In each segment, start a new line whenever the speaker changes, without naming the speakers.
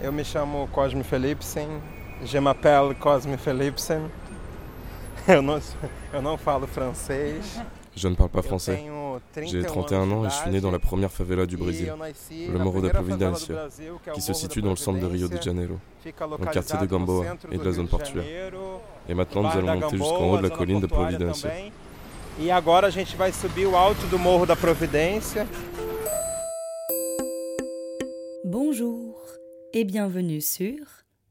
Eu me chamo Cosme Philipsen, je m'appelle Cosme Philipsen. Eu não, eu não falo francês.
Je ne parle pas français. J'ai
31
31 ans et je suis né dans la première favela du
e
Brésil, le Morro da Providência, qui se situe dans le centre de Rio de. Janeiro.
Fica
quartier de Gamboa et de la zone portuaire. Et maintenant, nous allons monter jusqu'en haut de la colline de Providência.
também. E agora a gente vai subir o alto do Morro da Providência.
Et bienvenue sur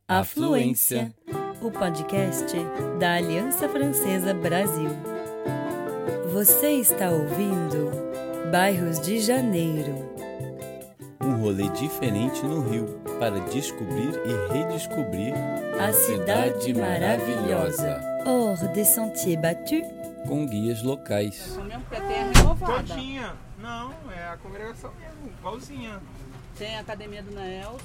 Afluência, o podcast da Aliança Francesa Brasil. Você está ouvindo Bairros de Janeiro.
Um rolê diferente no Rio para descobrir e redescobrir
A cidade maravilhosa. Hors des sentiers battus,
com guias locais.
renovada.
Todinha. Não, é a congregação mesmo, igualzinha.
Tem a academia do Nelson.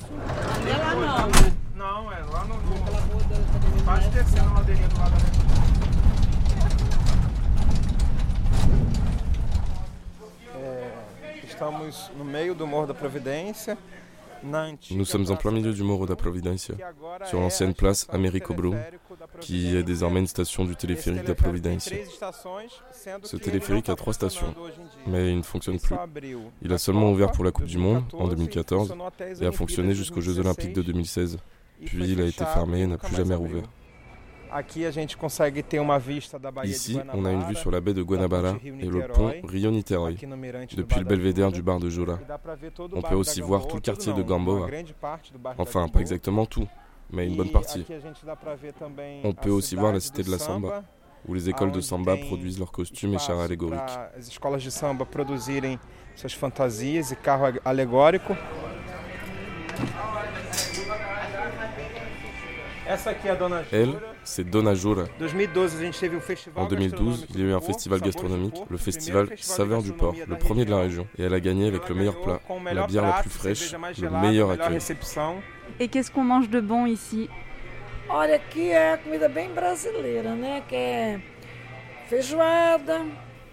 Não é lá não, né?
Não, é lá no. no
Aquela rua da academia do
quase descendo a ladeirinha do lado da É, Estamos no meio do Morro da Providência.
Nous sommes en plein milieu du Morro da Providência, sur l'ancienne place Américo Brum, qui est désormais une station du téléphérique da Providência. Ce téléphérique a trois stations. Mais il ne fonctionne plus. Il a seulement ouvert pour la Coupe du Monde en
2014,
2014
funcionou até as
et a fonctionné jusqu'aux Jeux Olympiques de 2016.
e
Puis il a été fermé et n'a plus
mais
jamais rouvert. Ici, on a une vue sur la baie de Guanabara et le pont
mirante do
depuis le belvédère du bar de Jura.
e
On peut aussi voir
Gamboa,
tout le quartier de Gamboa. Enfin, pas exactement tout, mais une bonne
E
partie, On peut aussi voir la cité de la Samba, où les écoles de samba produisent leurs costumes et chars allégoriques.
as escolas de samba produzirem suas fantasias e carro ag-
Elle, c'est Dona Jura.
2012, a gente teve festival
En 2012, il y a eu un festival gastronomique, le festival Saveur du Port, le premier de la région, et elle a gagné avec le meilleur plat, la bière la plus fraîche, le meilleur accueil.
Et qu'est-ce qu'on mange de bon ici?
Olha, aqui é a comida bem brasileira, né? Que é feijoada.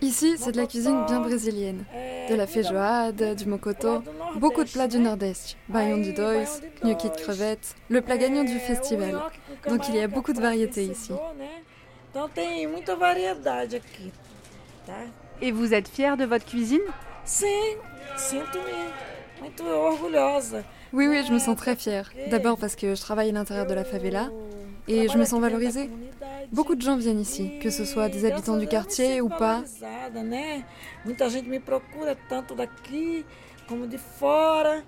Ici, c'est de la cuisine bien brésilienne. De la feijoada, du mocoto, beaucoup de plats du Nord-Est. Baião de dois, gnocchi de crevettes, le plat gagnant du festival. Donc il y a beaucoup de variétés ici.
Et vous êtes fier de votre cuisine?
Sim, sinto-me muito orgulhosa.
Oui, oui, je me sens très fière. D'abord parce que je travaille à l'intérieur de la favela et je me sens valorisée. Beaucoup de gens viennent ici, que ce soit des habitants du quartier ou pas.
Muita gente me procura tanto daqui como de fora.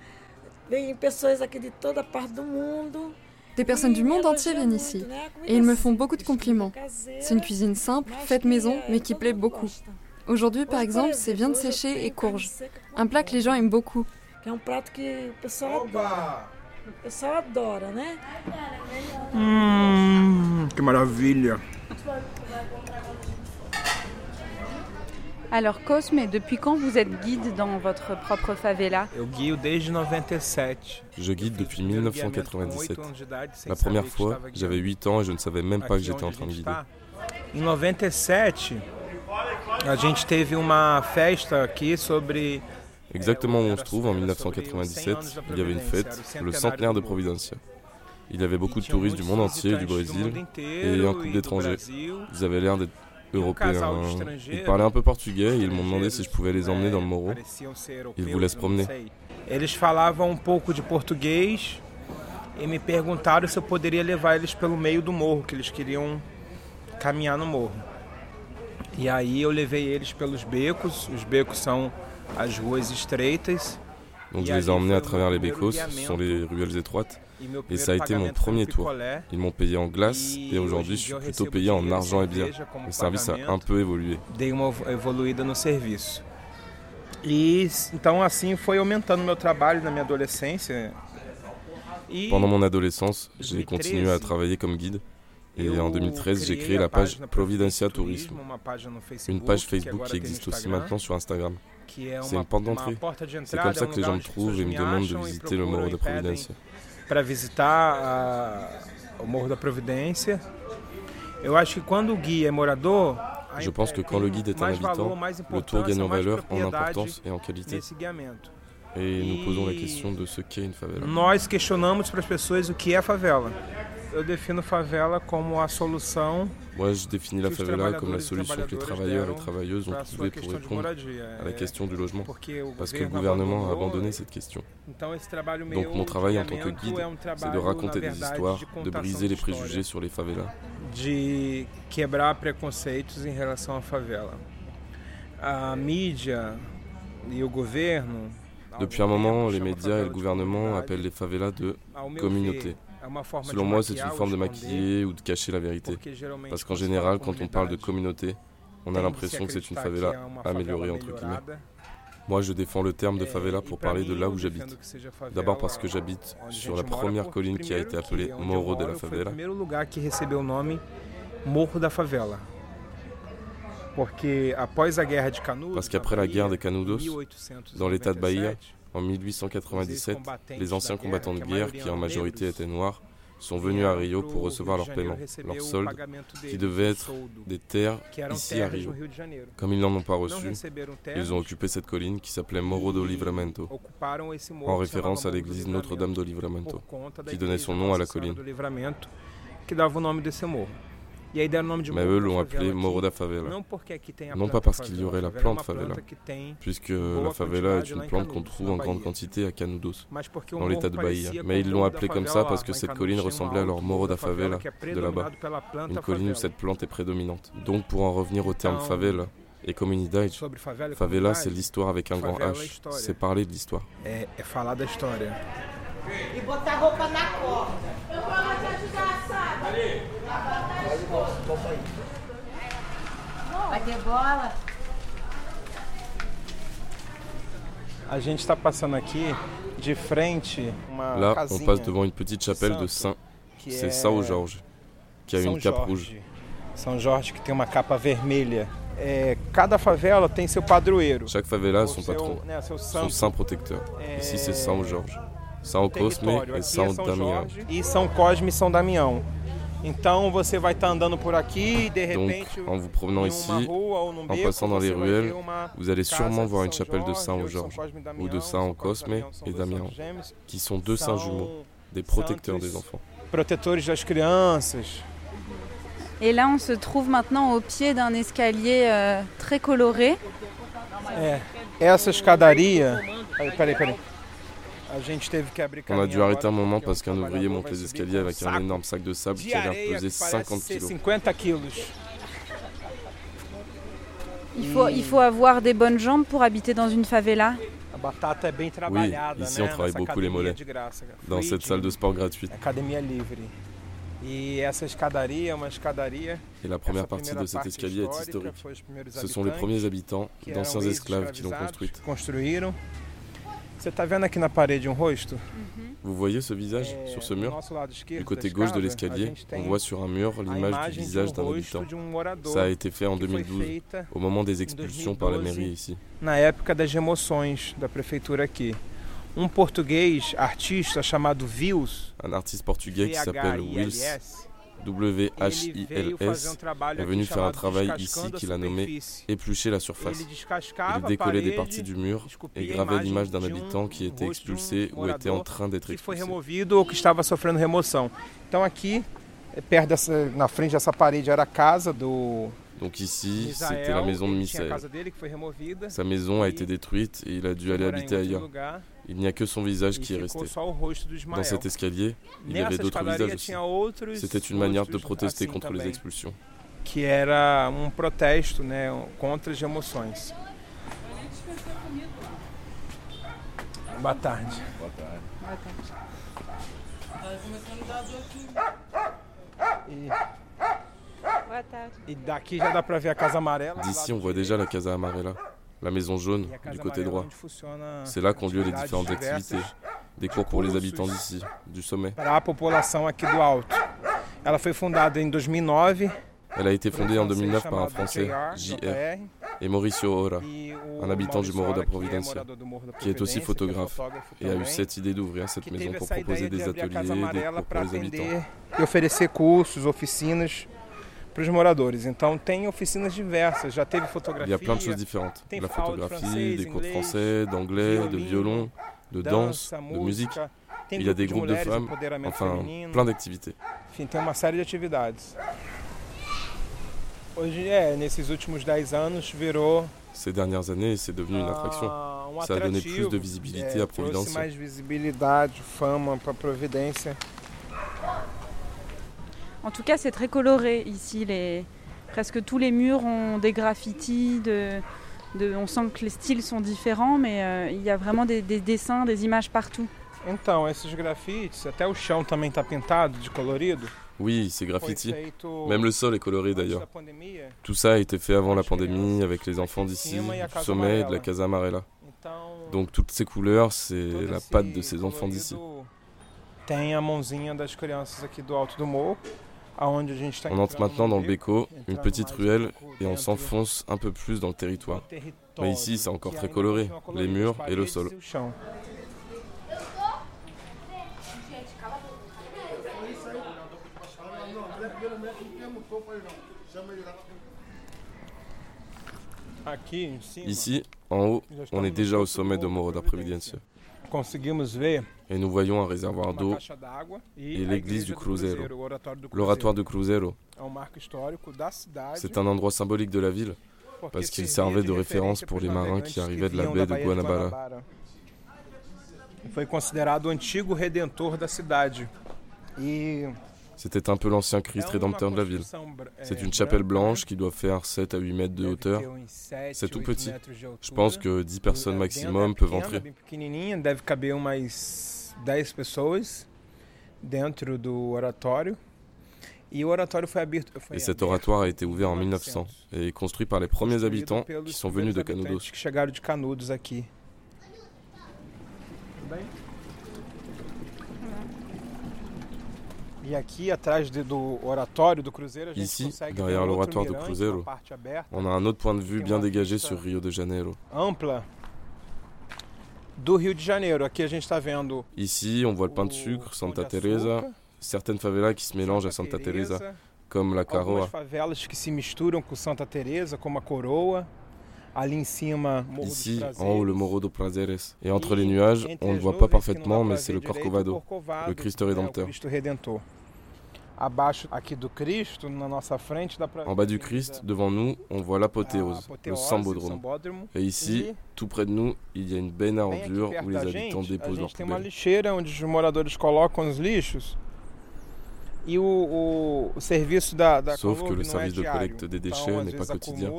Vem pessoas aqui de toda parte do mundo.
Des personnes du monde entier viennent ici. Et ils me font beaucoup de compliments. C'est une cuisine simple, faite maison, mais qui plaît beaucoup. Aujourd'hui, par exemple, c'est viande séchée et courge. Un plat que les gens aiment beaucoup.
Que o pessoal adora. Né?
Hum, que maravilha.
Alors Cosme, depuis quand vous êtes guide dans votre propre favela?
Eu guio desde 97.
Je guide depuis
Fiz o primeiro guiamento com
1997.
oito anos de idade, sem
La première
que
fois,
estava
j'avais
guiando.
8 ans et je ne savais même pas que j'étais en train de guider.
Em 97, a gente teve uma festa aqui sobre
Exactement où on se trouve, en 1997, il y avait une fête, le centenaire de Providencia. Il y avait beaucoup de touristes du monde entier, du Brésil, et un couple d'étrangers. Ils avaient l'air d'être européens. Ils parlaient un peu portugais et ils m'ont demandé si je pouvais les emmener dans le Morro. Ils voulaient se promener.
Eles falavam um pouco de português e me perguntaram se eu poderia levar eles pelo meio do morro, que eles queriam caminhar no morro. E aí eu levei eles pelos becos, os becos são.
Donc je les ai emmenés à travers les Bécos, ce sont les ruelles étroites.
E
Et ça a été mon premier tour. Ils m'ont payé en glace
E
et aujourd'hui je suis plutôt payé en argent et bière. Le service a un peu évolué.
E s- então assim foi aumentando meu trabalho na minha adolescência. E
Pendant mon adolescence, j'ai
2013,
continué à travailler comme guide. Et en 2013, j'ai créé la page Providencia
Tourisme,
une page Facebook qui existe aussi maintenant sur Instagram.
Que é
C'est
uma,
une porte d'entrée.
porta de
C'est
entrada,
comme ça que les gens me trouvent et me demandent de visiter le Morro da Providência.
para visitar o Morro da Providência. Eu acho que quando o guia é morador,
Je pense que quand le guide est un habitant, le tour gagne en valeur, en importance et en qualité. Et nous posons la question de ce qu'est une favela.
Nós questionamos para as pessoas o que é favela. Eu defino favela como a solução
Moi, je définis la favela comme la solution que les travailleurs et travailleuses ont trouvée pour répondre à la question du logement, parce que le gouvernement a abandonné cette question. Donc mon travail en tant que guide, c'est de raconter des histoires, de briser les préjugés sur les favelas.
de quebrar preconceitos em relação à favela. A mídia e o governo
Depuis un moment, les médias et le gouvernement appellent les favelas de communautés. Selon moi, c'est une forme de maquiller ou de cacher la vérité. Parce qu'en général, quand on parle de communauté, on a l'impression que c'est une favela améliorée entre guillemets. Moi, je défends le terme de favela pour parler de là où j'habite. D'abord parce que j'habite sur la première colline qui a été appelée Morro de la Favela. Parce qu'après la guerre des Canudos, dans l'état de Bahia, en 1897, les anciens combattants de guerre, qui en majorité étaient noirs, sont venus à Rio pour recevoir leur paiement, leur solde, qui devait être des terres ici à Rio. Comme ils n'en ont pas reçu, ils ont occupé cette colline qui s'appelait Morro do Livramento, en référence à l'église Notre-Dame do Livramento, qui donnait son nom à la colline. Mais eux l'ont appelé
aqui.
da Favela, Non pas parce qu'il y aurait la plante favela. puisque la favela est une plante qu'on trouve en grande quantité à Canudos, dans l'état de Bahia. Mais ils l'ont appelé comme ça parce que
em
cette colline ressemblait à leur Morro da
favela,
de là-bas. Une colline où cette plante est prédominante. Donc pour en revenir au terme favela et comunidade,
favela
c'est l'histoire avec un grand H, c'est parler de l'histoire.
Ter bola?
A gente está passando aqui de frente uma
Là, on passe devant une petite chapelle de saint,
que
c'est
é
São Jorge, qui a
São
une cape
Jorge.
rouge.
São Jorge que tem uma capa vermelha. É, cada favela tem seu padroeiro.
Chaque favela a son
seu,
patron,
né, seu
son
santo
saint protecteur. Ici c'est São Jorge, São Cosme
Aqui
São
é São
Damião.
E São Cosme e São Damião. Então você vai estar andando por aqui e de
Donc en vous promenant
em
ici,
uma rua ou num
en passant dans les ruelles, vous allez sûrement voir une chapelle de
ou
Jorge,
Cosme e
ou de São Cosme
são
et Damião, qui sont deux saints jumeaux, des protecteurs des enfants.
protetores das crianças.
Et là, on se trouve maintenant au pied d'un escalier euh, très coloré.
É, essa escadaria. Peraí, peraí,
On a dû arrêter un moment parce qu'un
um
ouvrier monte les escaliers
um
avec un
saco
énorme sac de sable qui a l'air peser
que parece
50
ser
kilos.
50 quilos.
Il faut, il faut avoir des bonnes jambes pour habiter dans une favela.
Trabalhada,
ici on travaille beaucoup les mollets. Dans cette salle de sport gratuite.
E.
Et la première partie de cet escalier est historique. Ce sont les premiers habitants, d'anciens esclaves qui l'ont construite. Vous voyez ce visage sur ce mur? Du côté gauche de l'escalier, on voit sur un mur l'image du
um
visage d'un habitant.
um
Ça a été fait en
que foi
2012,
feita
au moment des expulsions par la
2012.
mairie ici.
na época das remoções da prefeitura aqui. Um português artista chamado Vils,
Un artiste portugais qui s'appelle Wills, W-H-I-L-S, est venu faire un travail ici qu'il a nommé éplucher la surface. Il décollait des parties du mur et gravait l'image d'un habitant qui était expulsé ou était en train d'être expulsé.
removido ou que estava sofrendo remoção. Então aqui, perto dessa, na frente dessa parede era a casa do
Donc ici, c'était la maison de Misael. Sa maison a été détruite et il a dû aller habiter ailleurs. Il n'y a que son visage
e
qui est resté. Dans cet escalier, il y avait d'autres visages aussi. C'était une manière de protester contre les expulsions.
que era um protesto, né, contra as emoções. Boa tarde. E, e daqui já dá pra ver a casa amarela.
D'ici, on voit déjà la Casa Amarela, la maison jaune
e
du côté droit. C'est là qu'ont lieu les différentes activités, des cours pour les habitants d'ici, du sommet.
Para a população aqui do Alto. 2009.
Elle a été fondée en
francês
2009 par un Français,
JR,
et Mauricio Ora,
e
un habitant du Morro da
da
qui est aussi photographe, et a eu cette idée d'ouvrir cette maison pour proposer
de
des ateliers, des cours pour les habitants.
Para os moradores. Então tem oficinas diversas, já teve fotografia.
Il y a plein de choses différentes. De la photographie, des cours de français, d'anglais, de violon, de danse, de musique. Il y a des groupes de femmes, enfin plein d'activités.
Enfim, tem uma série de atividades. Hoje é, nesses últimos 10 anos virou
Ces dernières années, c'est devenu une attraction.
um
Ça a donné plus de visibilité à
trouxe
Providência.
mais visibilidade, fama para Providência.
En tout cas, c'est très coloré ici. Les... Presque tous les murs ont des graffitis. De... de- On sent que les styles sont différents, mais euh, il y a vraiment des, des dessins, des images partout.
Então, esses grafites, até o chão também está pintado de colorido?
Oui, ces
Foi
graffitis.
feito
Même le sol est coloré d'ailleurs. Tout ça a été fait avant la pandémie avec les enfants d'ici, du sommet et de la Casa Amarela.
Então,
Donc toutes ces couleurs, c'est la patte de ces enfants d'ici.
Tem a mãozinha das crianças aqui do alto do morro,
On entre maintenant dans le Beco, une petite ruelle, et on s'enfonce un peu plus dans le territoire. Mais ici, c'est encore très coloré, les murs et le sol.
Cima,
Ici, en haut, on est déjà au sommet de Morro da Providência.
Conseguimos ver
Et nous voyons un réservoir d'eau et l'église du Cruzeiro. L'oratoire de Cruzeiro,
um
c'est un endroit symbolique de la ville parce qu'il servait de référence pour les marins qui arrivaient de la baie de Guanabara.
Foi considerado o antigo redentor da cidade. E
C'était un peu l'ancien Christ rédempteur de la ville. C'est une chapelle blanche qui doit faire 7 à 8 mètres de hauteur. C'est tout petit. Je pense que 10 personnes maximum peuvent entrer.
bem pequenininha, deve caber umas 10 pessoas dentro do oratório. E
Et cet oratoire a été ouvert en
em
1900 et est construit par les premiers habitants qui sont venus de Canudos.
habitantes que chegaram de Canudos aqui. Tudo bem? E aqui atrás de- do oratório do Cruzeiro a gente
Ici, derrière l'oratoire do Cruzeiro, On a un autre point de vue bien dégagé sur Rio de Janeiro.
ampla do Rio de Janeiro.
Ici, on voit le pain de sucre, Santa Teresa, certaines favelas qui se mélangent à Santa Teresa, comme la Caroa.
favelas que se misturam com Santa Teresa, como a Coroa.
Ici, en haut, le. Morro do Prazeres. Et entre
E
les nuages,
entre
on ne le voit pas parfaitement, mais c'est le Corcovado. le
dá pra
En bas du Christ, devant nous, on voit l'apothéose, le
apoteose, o
Sambodrome. Et ici,
E
tout près de nous, il y a une benne à ordures où les habitants déposent leurs poubelles. Sauf que le service de collecte des déchets n'est pas quotidien.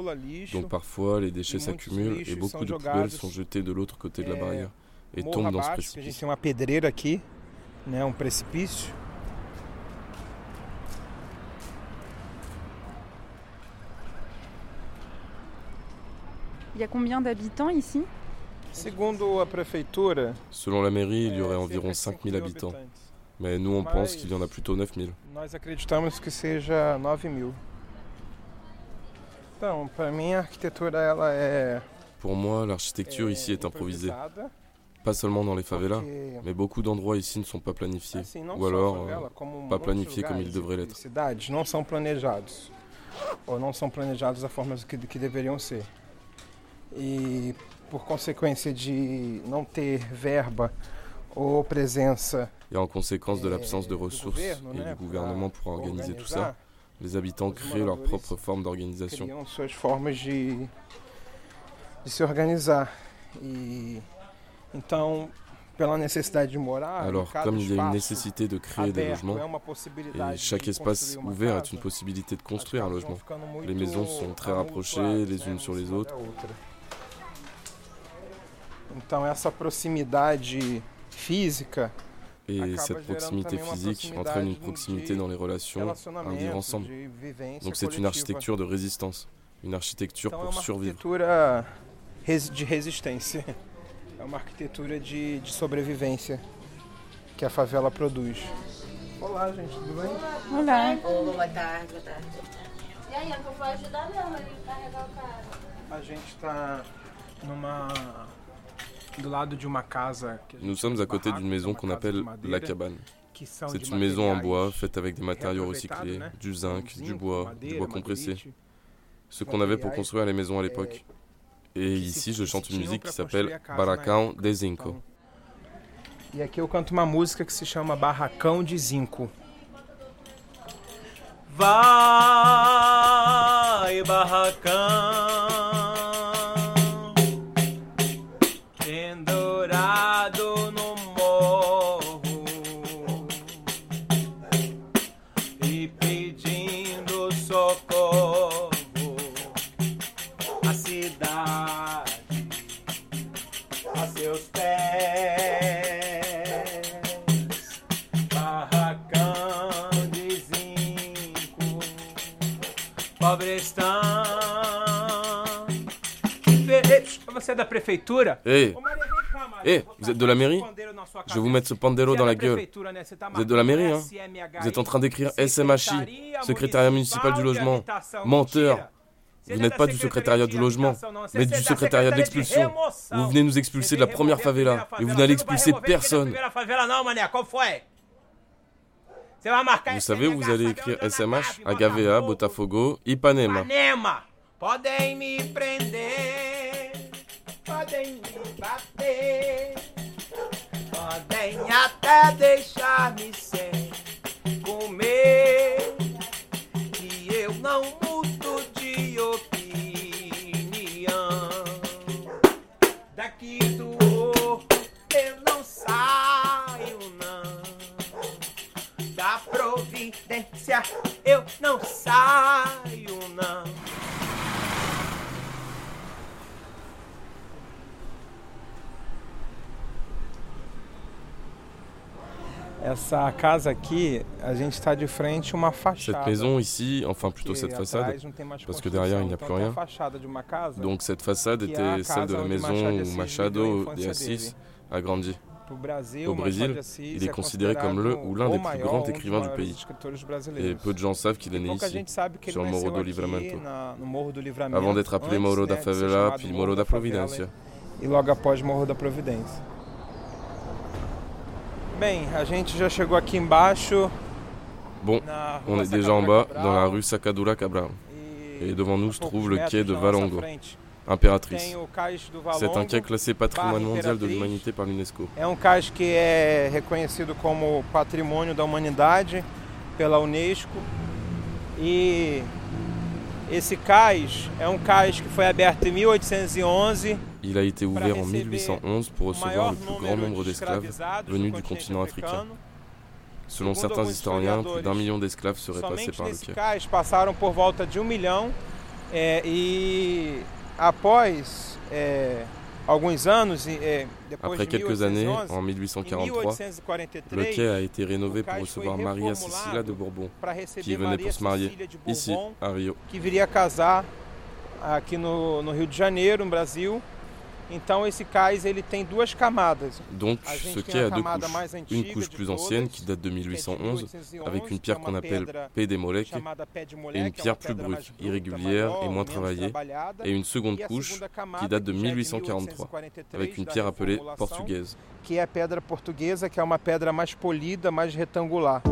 Donc parfois, les déchets
muitos
s'accumulent et beaucoup de poubelles sont jetées de l'autre côté de la barrière et tombent dans ce précipice.
um.
Il y a combien d'habitants ici?
Selon la mairie, il y aurait environ
de
5000
5.000
habitants. Mais nous, on pense qu'il y en a plutôt 9000.
Nós acreditamos que seja 9 mil. Então, para mim a arquitetura ela é,
Pour moi, l'architecture ici est improvisée. Pas seulement dans les favelas, mais beaucoup d'endroits ici ne sont pas planifiés. Ou alors, euh, pas planifiés comme ils devraient
de
l'être.
Cidades não são planejados ou não são planejados da forma que, que deveriam ser. E por consequência de não ter verba
Et en conséquence de l'absence de ressources et du gouvernement pour organiser tout ça, les habitants créent leur propre forme d'organisation.
E
Alors, comme il y a une nécessité de créer des logements, et chaque espace ouvert est une possibilité de construire un logement. Les maisons sont très rapprochées les unes sur les autres.
Então, essa proximidade física,
Et cette proximité physique entraîne une proximité dans les relations, un vivre ensemble. Donc c'est une architecture de résistance, une architecture pour survivre.
de resistência. É uma arquitetura de, de sobrevivência que a favela produz. Olá, gente, tudo bem?
Olá.
Boa tarde, boa tarde.
E aí, eu vou ajudar ele a carregar o cara.
A gente está numa
Nous sommes à côté
barraco,
d'une maison qu'on appelle la cabane. C'est une maison en bois faite avec des matériaux recyclés, du zinc, du bois, du bois compressé. Ce qu'on avait pour construire les maisons à l'époque. Et ici, je chante une musique qui s'appelle Baracão de Zinco.
E aqui eu canto uma música que se chama Barracão de Zinco. Vai, barracão. Você é da prefeitura?
Hey. Eh, vous êtes de la mairie? Je vais vous mettre ce pandero dans la gueule. Vous êtes de la mairie, hein? Vous êtes en train d'écrire SMHI, secrétariat municipal du logement. Menteur. Vous n'êtes pas du secrétariat du logement, mais du secrétariat de l'expulsion. Vous venez nous expulser de la première favela, et vous n'allez expulser personne. Vous savez où vous allez écrire SMH Agavea, Botafogo, Ipanema. Podem me prender, podem me bater, podem até deixar-me sem Cette maison ici, enfin plutôt cette façade, parce que derrière il n'y a plus rien. Donc cette façade était celle de la maison où Machado de Assis a grandi. Au Brésil, il est considéré comme le ou l'un des plus grands écrivains du pays. Et peu de gens savent qu'il est né ici, sur Moro do Livramento, avant d'être appelé Moro da Favela, puis Moro da Providência.
E logo após Morro da Providência. Bem, a gente já chegou aqui embaixo.
Bon, on est déjà en bas, dans la rue Sacadura Cabral. Et devant nous se trouve le quai de Valongo, Impératrice. C'est un quai classé patrimoine mondial de l'humanité par l'UNESCO.
É um cais que é reconhecido como patrimônio da humanidade pela Unesco. E esse cais é um cais que foi aberto em 1811
Il a été ouvert en 1811 pour recevoir le plus grand nombre d'esclaves venus du continent africain. Selon certains historiens, plus d'un million d'esclaves seraient passés par le quai.
passaram por volta de um milhão e após anos
Après quelques années, en 1843, le quai a été rénové pour recevoir Maria Cecilia de Bourbon, qui venait pour se marier ici, à Rio.
Qui viria casar aqui no Rio de Janeiro, no Brasil.
Donc ce quai a deux couches. Une couche plus ancienne qui date de 1811 avec une pierre qu'on appelle pé de moleque et une pierre plus brute, irrégulière et moins travaillée et une seconde couche qui date de 1843 avec une pierre appelée portugaise.
Que é a pedra portuguesa, que é uma pedra mais polida, mais retangular.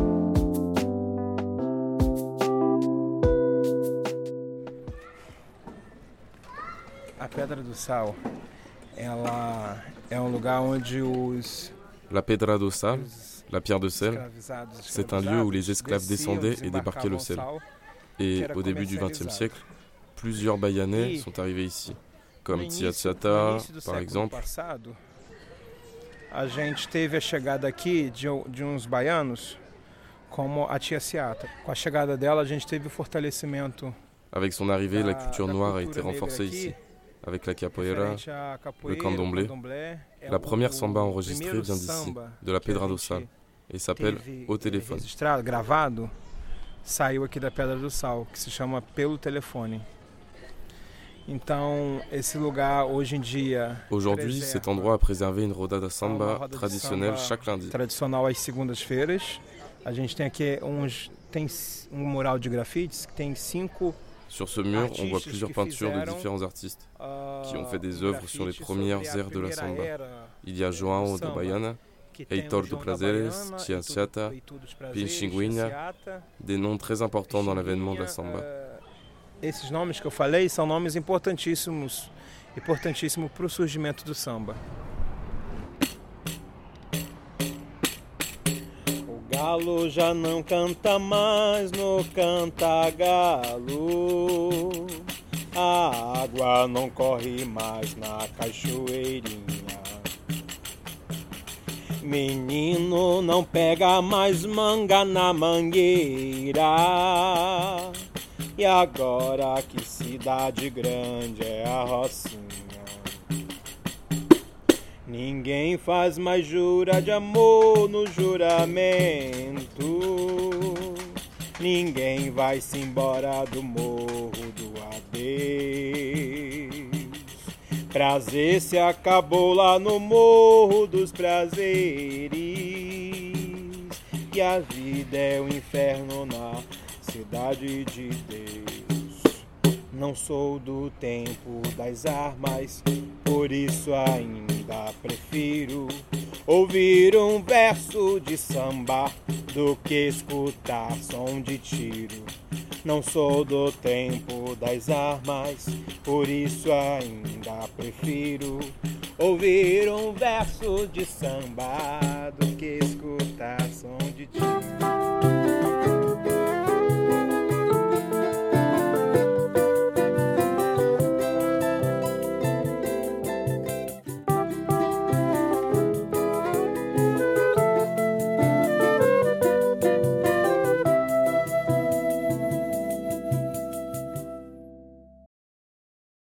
A pedra do sal ela é um lugar onde os
La Pedra do Sal, la pierre de sel, c'est un lieu où les esclaves descendaient et débarquaient le sel. Et au début du XXe siècle, plusieurs Bayanais sont arrivés ici, comme Tsiatsiata, par exemple.
A gente teve a chegada aqui de, de uns baianos, como a. Com a chegada dela, a gente teve o fortalecimento.
Avec son arrivée, la culture noire a été renforcée ici avec la capoeira, le candomblé. La première samba enregistrée vient d'ici, de la Pedra do Sal, et s'appelle Au téléphone.
gravado, saiu aqui da Pedra do Sal, que se chama Pelo Telefone.
Aujourd'hui, cet endroit a préservé une rodada samba traditionnelle chaque lundi.
Tradicional às segundas-feiras. A gente tem aqui uns tem um mural de grafites que tem cinco
Sur ce mur, on voit plusieurs peintures de différents artistes qui ont fait des œuvres sur les premières aires de la samba. Il y a João de Baiana, Heitor do Prazeres, Tia Siata, Pinchinguinha, des noms très importants dans l'avènement de la samba.
Esses nomes que eu falei são nomes importantíssimos, importantíssimos para o surgimento do samba. Galo já não canta mais no canta-galo. A água não corre mais na cachoeirinha. Menino não pega mais manga na mangueira. E agora que cidade grande é a Rocinha. Ninguém faz mais jura de amor no juramento. Ninguém vai-se embora do morro do adeus. Prazer se acabou lá no morro dos prazeres. E a vida é o um inferno na cidade de Deus. Não sou do tempo das armas, por isso ainda prefiro ouvir um verso de samba do que escutar som de tiro. Não sou do tempo das armas, por isso ainda prefiro ouvir um verso de samba do que escutar som de tiro.